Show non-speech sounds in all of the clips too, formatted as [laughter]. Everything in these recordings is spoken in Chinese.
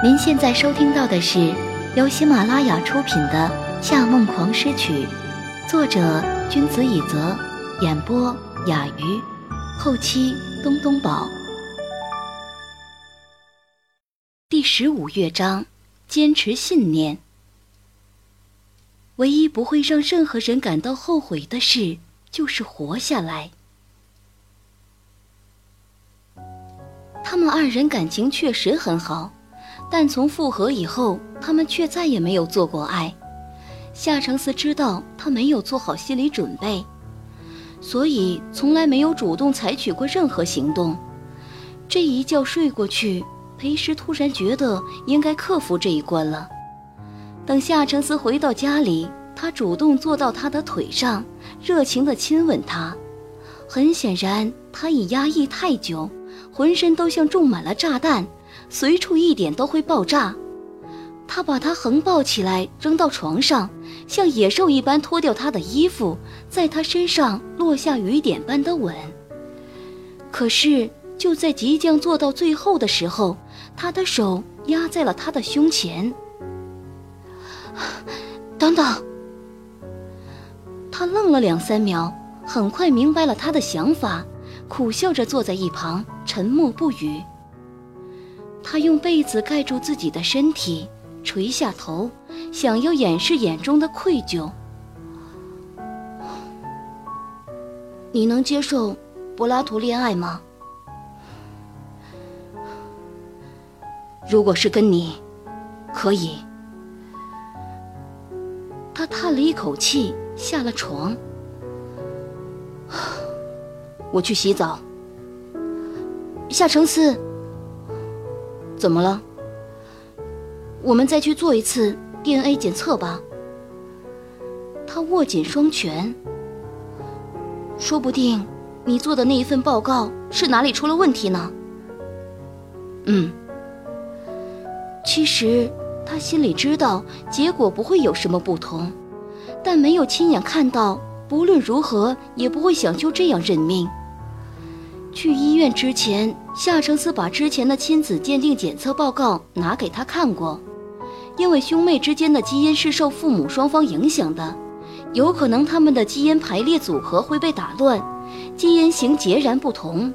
您现在收听到的是由喜马拉雅出品的《夏梦狂诗曲》，作者君子以泽，演播雅鱼，后期东东宝。第十五乐章：坚持信念。唯一不会让任何人感到后悔的事，就是活下来。他们二人感情确实很好。但从复合以后，他们却再也没有做过爱。夏承思知道他没有做好心理准备，所以从来没有主动采取过任何行动。这一觉睡过去，裴师突然觉得应该克服这一关了。等夏承思回到家里，他主动坐到他的腿上，热情地亲吻他。很显然，他已压抑太久，浑身都像种满了炸弹。随处一点都会爆炸。他把他横抱起来，扔到床上，像野兽一般脱掉他的衣服，在他身上落下雨点般的吻。可是就在即将做到最后的时候，他的手压在了他的胸前。[sighs] 等等！他愣了两三秒，很快明白了他的想法，苦笑着坐在一旁，沉默不语。他用被子盖住自己的身体，垂下头，想要掩饰眼中的愧疚。你能接受柏拉图恋爱吗？如果是跟你，可以。他叹了一口气，下了床。我去洗澡。夏承思。怎么了？我们再去做一次 DNA 检测吧。他握紧双拳。说不定你做的那一份报告是哪里出了问题呢？嗯。其实他心里知道结果不会有什么不同，但没有亲眼看到，不论如何也不会想就这样认命。去医院之前，夏承思把之前的亲子鉴定检测报告拿给他看过。因为兄妹之间的基因是受父母双方影响的，有可能他们的基因排列组合会被打乱，基因型截然不同。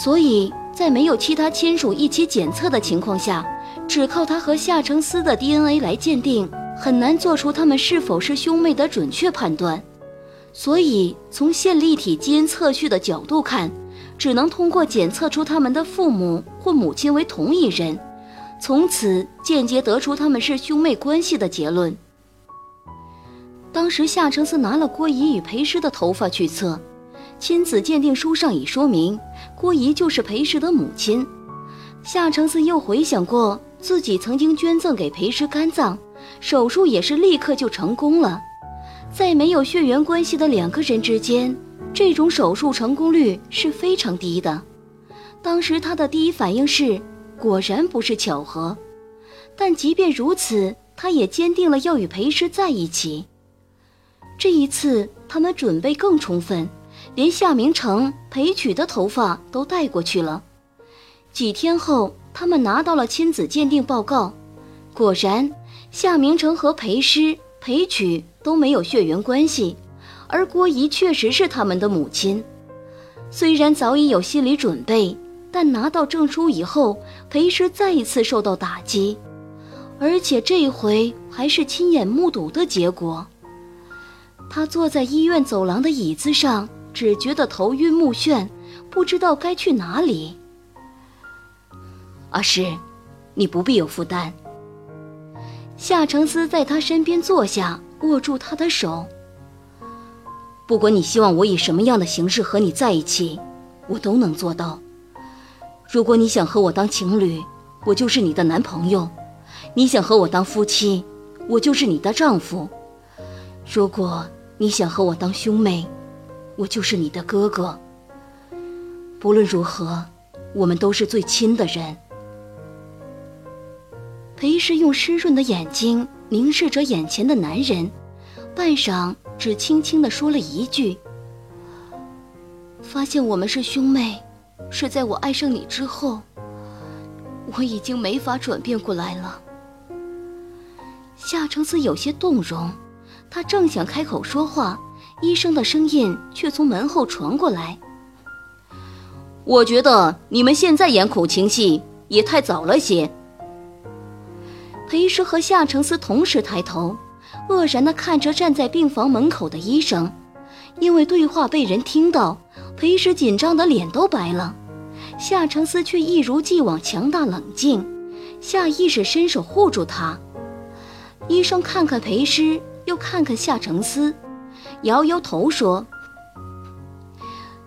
所以在没有其他亲属一起检测的情况下，只靠他和夏承思的 DNA 来鉴定，很难做出他们是否是兄妹的准确判断。所以从线粒体基因测序的角度看。只能通过检测出他们的父母或母亲为同一人，从此间接得出他们是兄妹关系的结论。当时夏承思拿了郭姨与裴师的头发去测，亲子鉴定书上已说明郭姨就是裴师的母亲。夏承思又回想过自己曾经捐赠给裴师肝脏，手术也是立刻就成功了，在没有血缘关系的两个人之间。这种手术成功率是非常低的。当时他的第一反应是，果然不是巧合。但即便如此，他也坚定了要与裴师在一起。这一次，他们准备更充分，连夏明成、裴曲的头发都带过去了。几天后，他们拿到了亲子鉴定报告，果然，夏明成和裴师、裴曲都没有血缘关系。而郭姨确实是他们的母亲，虽然早已有心理准备，但拿到证书以后，裴师再一次受到打击，而且这回还是亲眼目睹的结果。他坐在医院走廊的椅子上，只觉得头晕目眩，不知道该去哪里。阿诗，你不必有负担。夏承思在他身边坐下，握住他的手。不管你希望我以什么样的形式和你在一起，我都能做到。如果你想和我当情侣，我就是你的男朋友；你想和我当夫妻，我就是你的丈夫；如果你想和我当兄妹，我就是你的哥哥。不论如何，我们都是最亲的人。裴氏用湿润的眼睛凝视着眼前的男人，半晌。只轻轻的说了一句：“发现我们是兄妹，是在我爱上你之后。我已经没法转变过来了。夏承思有些动容，他正想开口说话，医生的声音却从门后传过来：“我觉得你们现在演苦情戏也太早了些。”裴师和夏承思同时抬头，愕然地看着站在病房门口的医生。因为对话被人听到，裴师紧张的脸都白了。夏承思却一如既往强大冷静，下意识伸手护住他。医生看看裴师，又看看夏承思，摇摇头说：“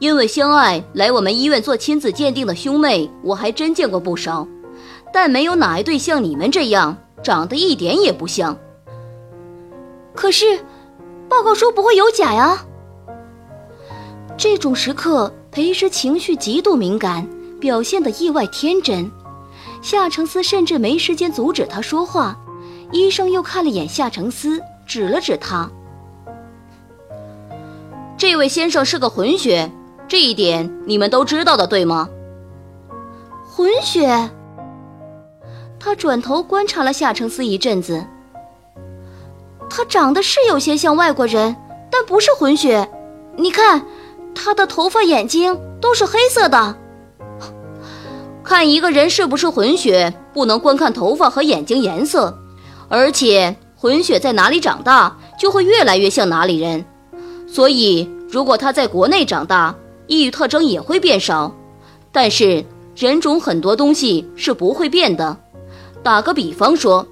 因为相爱来我们医院做亲子鉴定的兄妹，我还真见过不少，但没有哪一对像你们这样，长得一点也不像。可是，报告书不会有假呀。”这种时刻，裴师情绪极度敏感，表现得意外天真。夏承思甚至没时间阻止他说话。医生又看了眼夏承思，指了指他：“这位先生是个混血，这一点你们都知道的，对吗？”混血。他转头观察了夏承思一阵子。他长得是有些像外国人，但不是混血。你看，他的头发、眼睛都是黑色的。[laughs] 看一个人是不是混血，不能光看头发和眼睛颜色。而且混血在哪里长大，就会越来越像哪里人。所以，如果他在国内长大，异域特征也会变少。但是，人种很多东西是不会变的。打个比方说，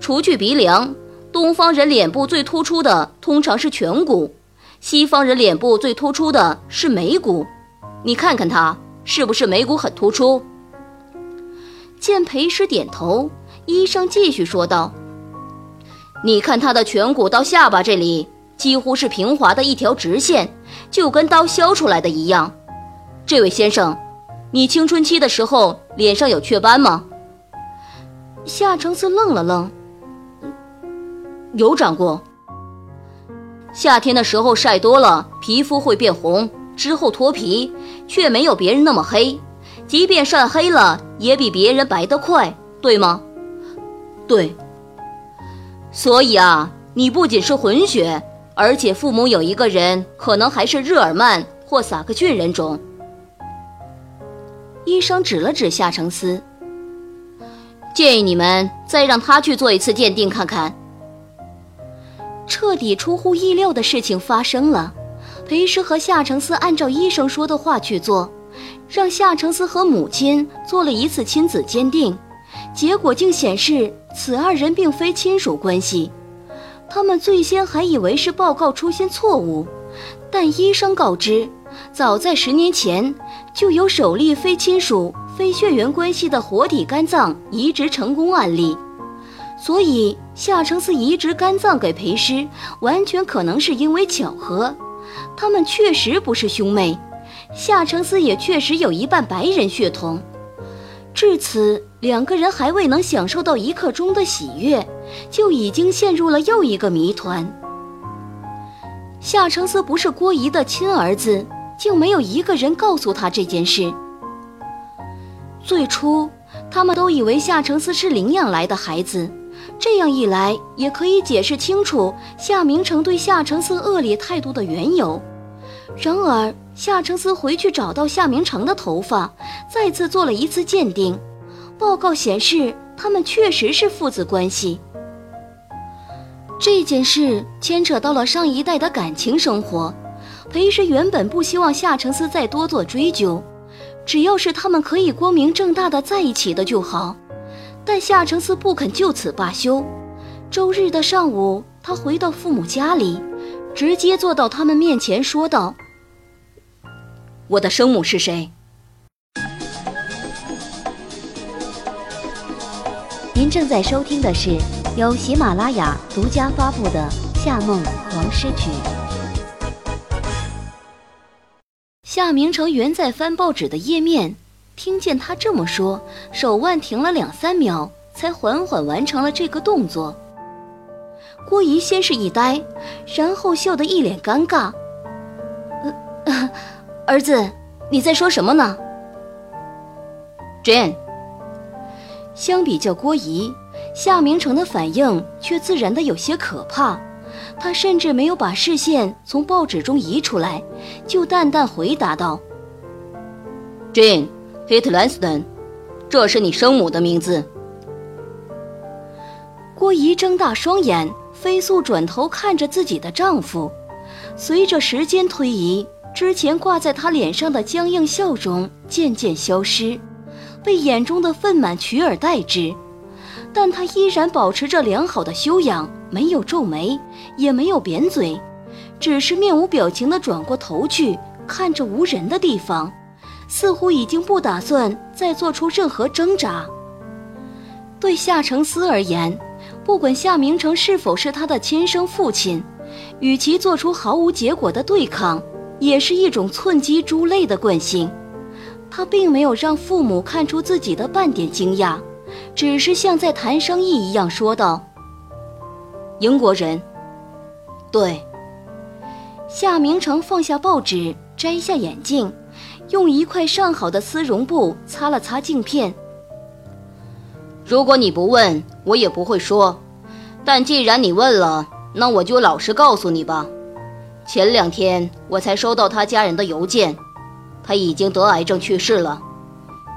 除去鼻梁，东方人脸部最突出的通常是颧骨，西方人脸部最突出的是眉骨。你看看他，是不是眉骨很突出？见裴师点头，医生继续说道。你看他的颧骨到下巴这里几乎是平滑的一条直线，就跟刀削出来的一样。这位先生，你青春期的时候脸上有雀斑吗？夏承思愣了愣，有长过。夏天的时候晒多了，皮肤会变红，之后脱皮，却没有别人那么黑。即便晒黑了，也比别人白得快，对吗？对。所以啊，你不仅是混血，而且父母有一个人可能还是日耳曼或萨克逊人种。医生指了指夏承思，建议你们再让他去做一次鉴定看看。彻底出乎意料的事情发生了，裴师和夏承思按照医生说的话去做，让夏承思和母亲做了一次亲子鉴定。结果竟显示，此二人并非亲属关系。他们最先还以为是报告出现错误，但医生告知，早在十年前就有首例非亲属、非血缘关系的活体肝脏移植成功案例。所以，夏承思移植肝脏给裴师，完全可能是因为巧合。他们确实不是兄妹，夏承思也确实有一半白人血统。至此，两个人还未能享受到一刻钟的喜悦，就已经陷入了又一个谜团。夏承思不是郭姨的亲儿子，竟没有一个人告诉他这件事。最初，他们都以为夏承思是领养来的孩子，这样一来，也可以解释清楚夏明成对夏承思恶劣态度的缘由。然而，夏承思回去找到夏明成的头发，再次做了一次鉴定，报告显示他们确实是父子关系。这件事牵扯到了上一代的感情生活，裴氏原本不希望夏承思再多做追究，只要是他们可以光明正大的在一起的就好。但夏承思不肯就此罢休。周日的上午，他回到父母家里，直接坐到他们面前说道。我的生母是谁？您正在收听的是由喜马拉雅独家发布的《夏梦王诗曲》。夏明成原在翻报纸的页面，听见他这么说，手腕停了两三秒，才缓缓完成了这个动作。郭姨先是一呆，然后笑得一脸尴尬。呃。儿子，你在说什么呢？Jane，相比较郭姨，夏明成的反应却自然的有些可怕。他甚至没有把视线从报纸中移出来，就淡淡回答道：“Jane hitlands，这是你生母的名字。”郭姨睁大双眼，飞速转头看着自己的丈夫。随着时间推移，之前挂在她脸上的僵硬笑容渐渐消失，被眼中的愤满取而代之。但她依然保持着良好的修养，没有皱眉，也没有扁嘴，只是面无表情地转过头去，看着无人的地方，似乎已经不打算再做出任何挣扎。对夏承思而言，不管夏明成是否是他的亲生父亲，与其做出毫无结果的对抗，也是一种寸鸡猪类的惯性。他并没有让父母看出自己的半点惊讶，只是像在谈生意一样说道：“英国人。”对。夏明成放下报纸，摘下眼镜，用一块上好的丝绒布擦了擦镜片。如果你不问，我也不会说。但既然你问了，那我就老实告诉你吧。前两天我才收到他家人的邮件，他已经得癌症去世了。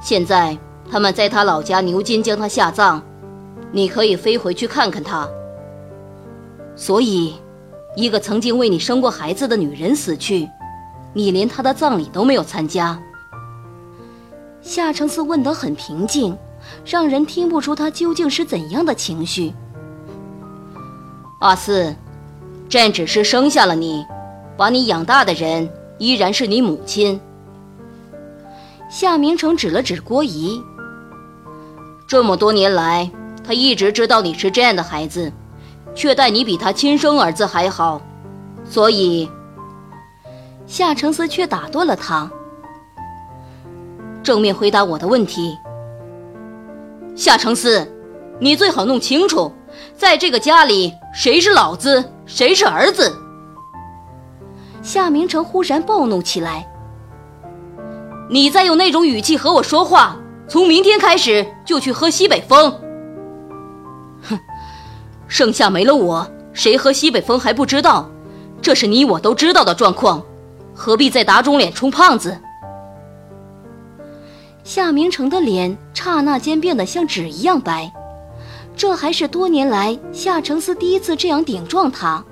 现在他们在他老家牛津将他下葬，你可以飞回去看看他。所以，一个曾经为你生过孩子的女人死去，你连他的葬礼都没有参加。夏承思问得很平静。让人听不出他究竟是怎样的情绪。阿四，朕只是生下了你，把你养大的人依然是你母亲。夏明成指了指郭姨。这么多年来，他一直知道你是这样的孩子，却待你比他亲生儿子还好，所以，夏承思却打断了他。正面回答我的问题。夏承思，你最好弄清楚，在这个家里谁是老子，谁是儿子。夏明成忽然暴怒起来：“你再用那种语气和我说话，从明天开始就去喝西北风。”哼，盛夏没了我，谁喝西北风还不知道，这是你我都知道的状况，何必再打肿脸充胖子？夏明成的脸刹那间变得像纸一样白，这还是多年来夏承思第一次这样顶撞他，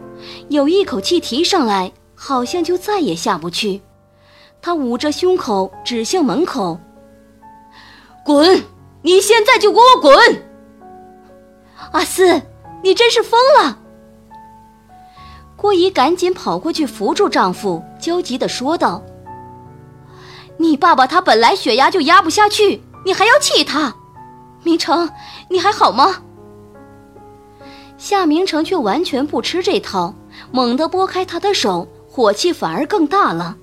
有一口气提上来，好像就再也下不去。他捂着胸口指向门口：“滚！你现在就给我滚！”阿四，你真是疯了！郭姨赶紧跑过去扶住丈夫，焦急地说道。你爸爸他本来血压就压不下去，你还要气他？明成，你还好吗？夏明成却完全不吃这套，猛地拨开他的手，火气反而更大了。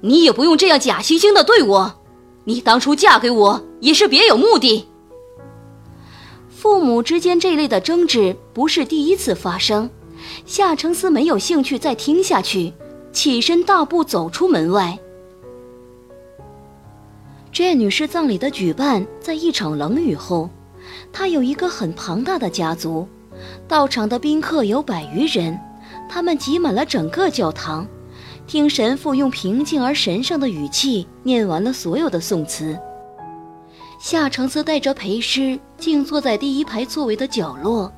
你也不用这样假惺惺的对我，你当初嫁给我也是别有目的。父母之间这类的争执不是第一次发生，夏承思没有兴趣再听下去，起身大步走出门外。这女士葬礼的举办在一场冷雨后，她有一个很庞大的家族，到场的宾客有百余人，他们挤满了整个教堂，听神父用平静而神圣的语气念完了所有的颂词。夏承思带着陪师静坐在第一排座位的角落，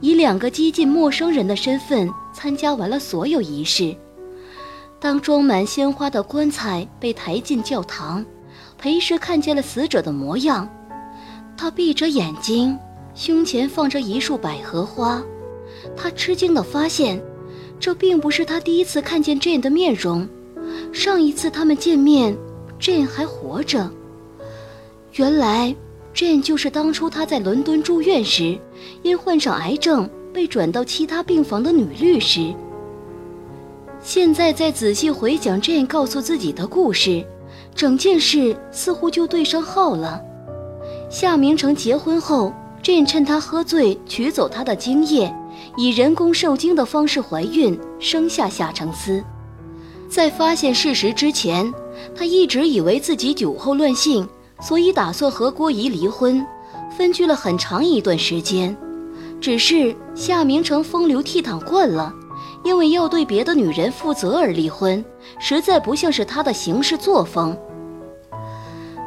以两个接近陌生人的身份参加完了所有仪式。当装满鲜花的棺材被抬进教堂。裴氏看见了死者的模样，他闭着眼睛，胸前放着一束百合花。他吃惊地发现，这并不是他第一次看见 Jane 的面容。上一次他们见面，Jane 还活着。原来，Jane 就是当初他在伦敦住院时，因患上癌症被转到其他病房的女律师。现在再仔细回想 Jane 告诉自己的故事。整件事似乎就对上号了。夏明成结婚后，朕趁他喝醉取走他的精液，以人工受精的方式怀孕，生下夏承思。在发现事实之前，他一直以为自己酒后乱性，所以打算和郭姨离婚，分居了很长一段时间。只是夏明成风流倜傥惯了，因为要对别的女人负责而离婚，实在不像是他的行事作风。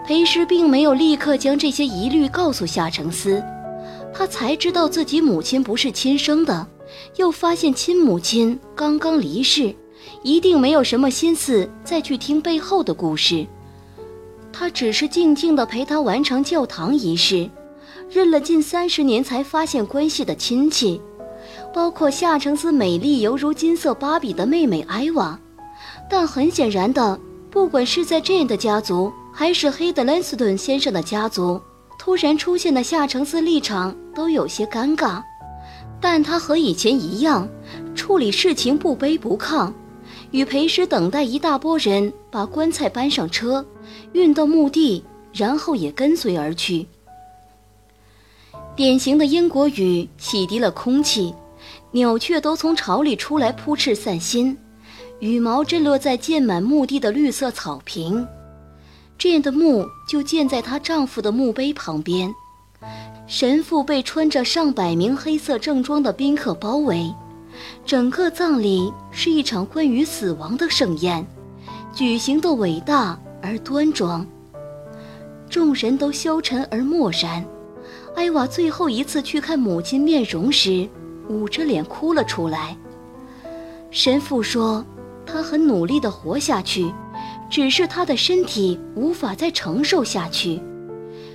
裴师并没有立刻将这些疑虑告诉夏承思，他才知道自己母亲不是亲生的，又发现亲母亲刚刚离世，一定没有什么心思再去听背后的故事。他只是静静地陪他完成教堂仪式，认了近三十年才发现关系的亲戚，包括夏承思美丽犹如金色芭比的妹妹艾娃。但很显然的，不管是在这样的家族。还是黑德兰斯顿先生的家族突然出现的夏承思立场都有些尴尬，但他和以前一样，处理事情不卑不亢，与裴师等待一大波人把棺材搬上车，运到墓地，然后也跟随而去。典型的英国雨洗涤了空气，鸟雀都从巢里出来扑翅散心，羽毛震落在溅满墓地的绿色草坪。这样的墓就建在她丈夫的墓碑旁边，神父被穿着上百名黑色正装的宾客包围，整个葬礼是一场关于死亡的盛宴，举行的伟大而端庄。众人都消沉而漠然，艾娃最后一次去看母亲面容时，捂着脸哭了出来。神父说，他很努力地活下去。只是他的身体无法再承受下去，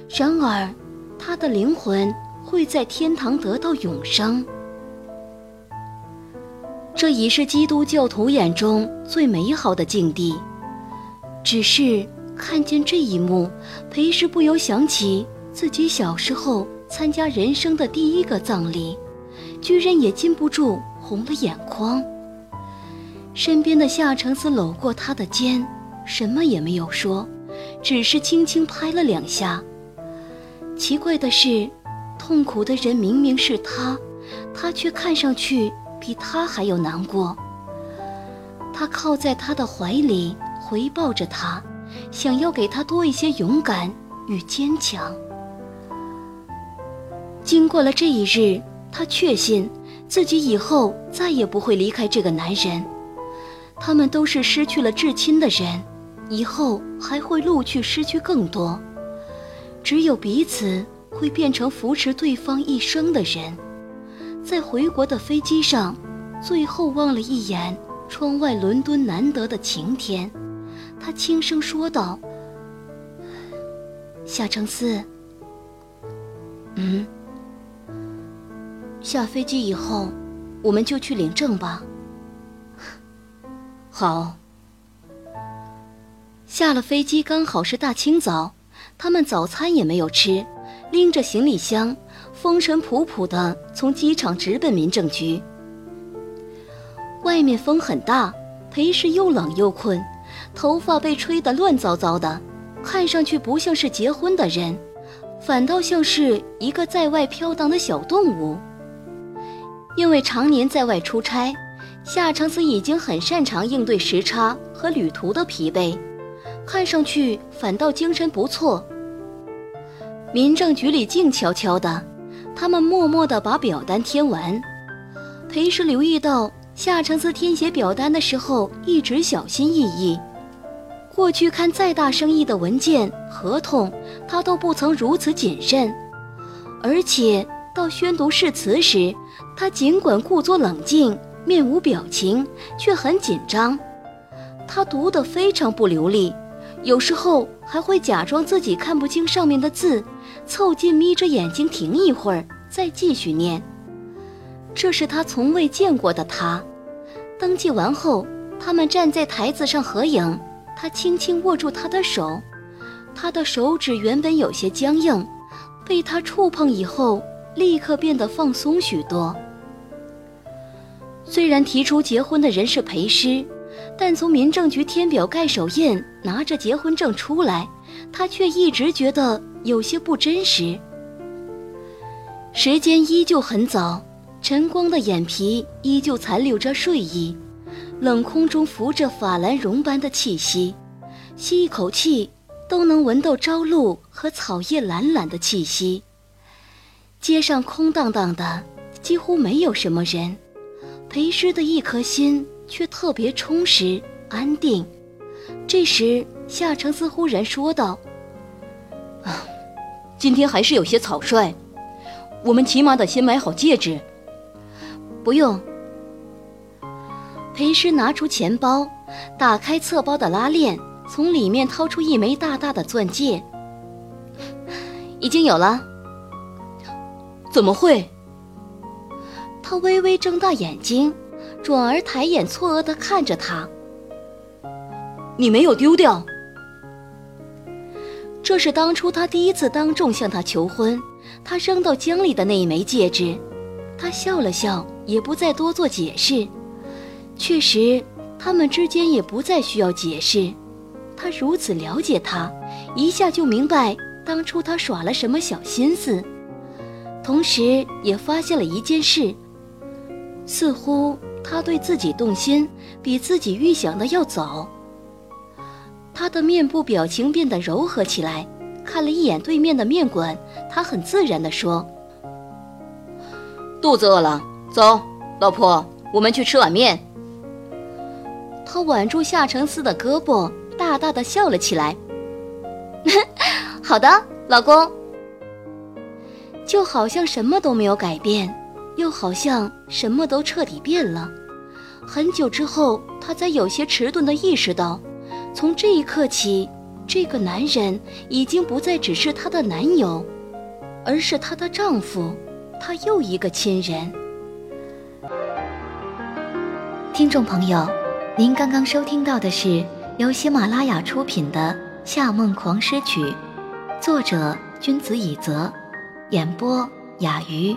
然而，他的灵魂会在天堂得到永生。这已是基督教徒眼中最美好的境地。只是看见这一幕，裴氏不由想起自己小时候参加人生的第一个葬礼，居然也禁不住红了眼眶。身边的夏承思搂过他的肩。什么也没有说，只是轻轻拍了两下。奇怪的是，痛苦的人明明是他，他却看上去比他还要难过。他靠在他的怀里，回抱着他，想要给他多一些勇敢与坚强。经过了这一日，他确信自己以后再也不会离开这个男人。他们都是失去了至亲的人。以后还会陆续失去更多，只有彼此会变成扶持对方一生的人。在回国的飞机上，最后望了一眼窗外伦敦难得的晴天，他轻声说道：“夏承思，嗯，下飞机以后，我们就去领证吧。好。”下了飞机刚好是大清早，他们早餐也没有吃，拎着行李箱，风尘仆仆的从机场直奔民政局。外面风很大，裴氏又冷又困，头发被吹得乱糟糟的，看上去不像是结婚的人，反倒像是一个在外飘荡的小动物。因为常年在外出差，夏承思已经很擅长应对时差和旅途的疲惫。看上去反倒精神不错。民政局里静悄悄的，他们默默地把表单填完。裴时留意到夏承思填写表单的时候一直小心翼翼。过去看再大生意的文件、合同，他都不曾如此谨慎。而且到宣读誓词时，他尽管故作冷静，面无表情，却很紧张。他读得非常不流利。有时候还会假装自己看不清上面的字，凑近眯着眼睛停一会儿，再继续念。这是他从未见过的他。登记完后，他们站在台子上合影，他轻轻握住他的手，他的手指原本有些僵硬，被他触碰以后，立刻变得放松许多。虽然提出结婚的人是裴师。但从民政局填表盖手印，拿着结婚证出来，他却一直觉得有些不真实。时间依旧很早，晨光的眼皮依旧残留着睡意，冷空中浮着法兰绒般的气息。吸一口气，都能闻到朝露和草叶懒懒的气息。街上空荡荡的，几乎没有什么人。裴师的一颗心却特别充实、安定。这时，夏承思忽然说道：“啊，今天还是有些草率，我们起码得先买好戒指。”不用。裴师拿出钱包，打开侧包的拉链，从里面掏出一枚大大的钻戒。已经有了。怎么会？他微微睁大眼睛，转而抬眼错愕地看着他。你没有丢掉？这是当初他第一次当众向他求婚，他扔到江里的那一枚戒指。他笑了笑，也不再多做解释。确实，他们之间也不再需要解释。他如此了解他，一下就明白当初他耍了什么小心思。同时也发现了一件事，似乎他对自己动心比自己预想的要早。他的面部表情变得柔和起来，看了一眼对面的面馆，他很自然地说：“肚子饿了，走，老婆，我们去吃碗面。”他挽住夏承思的胳膊，大大的笑了起来：“ [laughs] 好的，老公。”就好像什么都没有改变，又好像什么都彻底变了。很久之后，他才有些迟钝地意识到，从这一刻起，这个男人已经不再只是她的男友，而是她的丈夫，她又一个亲人。听众朋友，您刚刚收听到的是由喜马拉雅出品的《夏梦狂诗曲》，作者君子以泽。演播雅鱼，